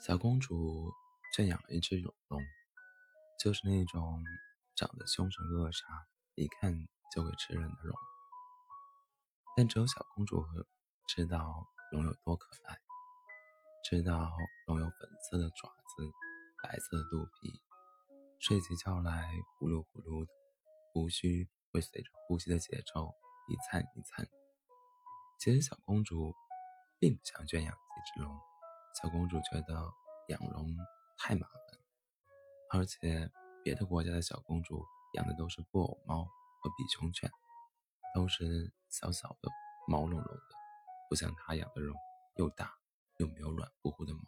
小公主圈养了一只龙，就是那种长得凶神恶煞、一看就会吃人的龙。但只有小公主知道龙有多可爱，知道龙有粉色的爪子、白色的肚皮，睡起觉来呼噜呼噜的，胡须会随着呼吸的节奏一颤一颤。其实小公主并不想圈养这只龙。小公主觉得养龙太麻烦，而且别的国家的小公主养的都是布偶猫和比熊犬，都是小小的、毛茸茸的，不像她养的龙又大又没有软乎乎的毛。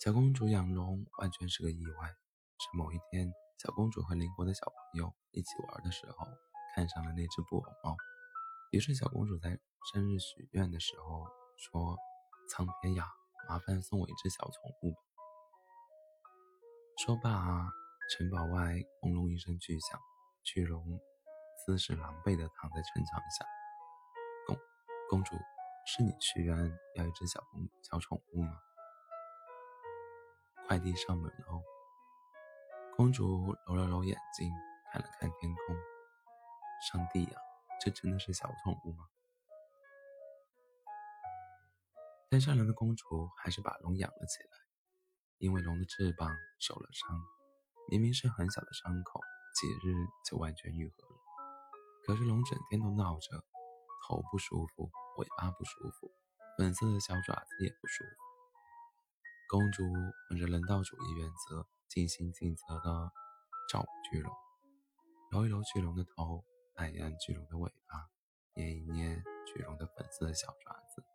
小公主养龙完全是个意外，是某一天，小公主和邻国的小朋友一起玩的时候，看上了那只布偶猫，于是小公主在生日许愿的时候。说：“苍天呀，麻烦送我一只小宠物。”说罢，城堡外轰隆一声巨响，巨龙姿势狼狈地躺在城墙下。公公主，是你许愿要一只小公小宠物吗？快递上门后！公主揉了揉眼睛，看了看天空。上帝呀，这真的是小宠物吗？但善良的公主还是把龙养了起来，因为龙的翅膀受了伤，明明是很小的伤口，几日就完全愈合了。可是龙整天都闹着，头不舒服，尾巴不舒服，粉色的小爪子也不舒服。公主本着人道主义原则，尽心尽责地照顾巨龙，揉一揉巨龙的头，按一按巨龙的尾巴，捏一捏巨龙的粉色的小爪子。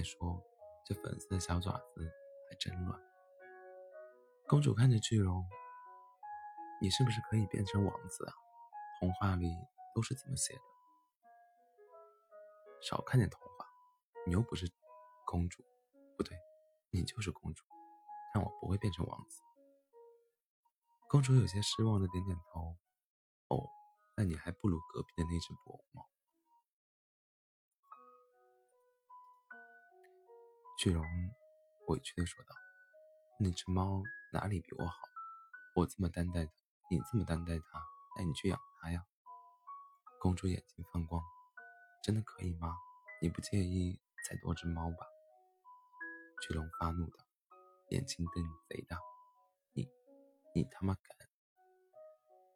别说，这粉色的小爪子还真软。公主看着巨龙，你是不是可以变成王子啊？童话里都是怎么写的？少看点童话，你又不是公主，不对，你就是公主，但我不会变成王子。公主有些失望的点点头。哦，那你还不如隔壁的那只布偶猫。巨龙委屈地说道：“那只猫哪里比我好？我这么担待它，你这么担待它，带你去养它呀？”公主眼睛放光：“真的可以吗？你不介意再多只猫吧？”巨龙发怒道：“眼睛瞪贼大，你，你他妈敢！”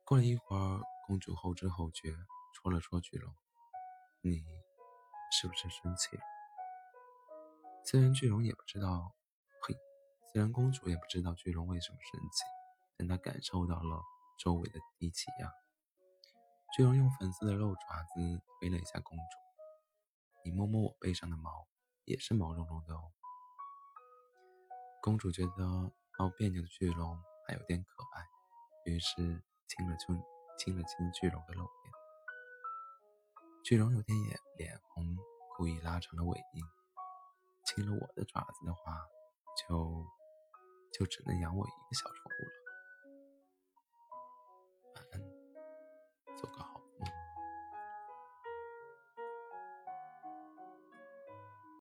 过了一会儿，公主后知后觉，戳了戳巨龙：“你是不是生气了？”虽然巨龙也不知道，嘿，虽然公主也不知道巨龙为什么生气，但她感受到了周围的低气压。巨龙用粉色的肉爪子推了一下公主：“你摸摸我背上的毛，也是毛茸茸的哦。”公主觉得闹别扭的巨龙还有点可爱，于是亲了亲亲了亲巨龙的肉边。巨龙有点眼脸红，故意拉长了尾音。进了我的爪子的话，就就只能养我一个小宠物了。晚安，做个好。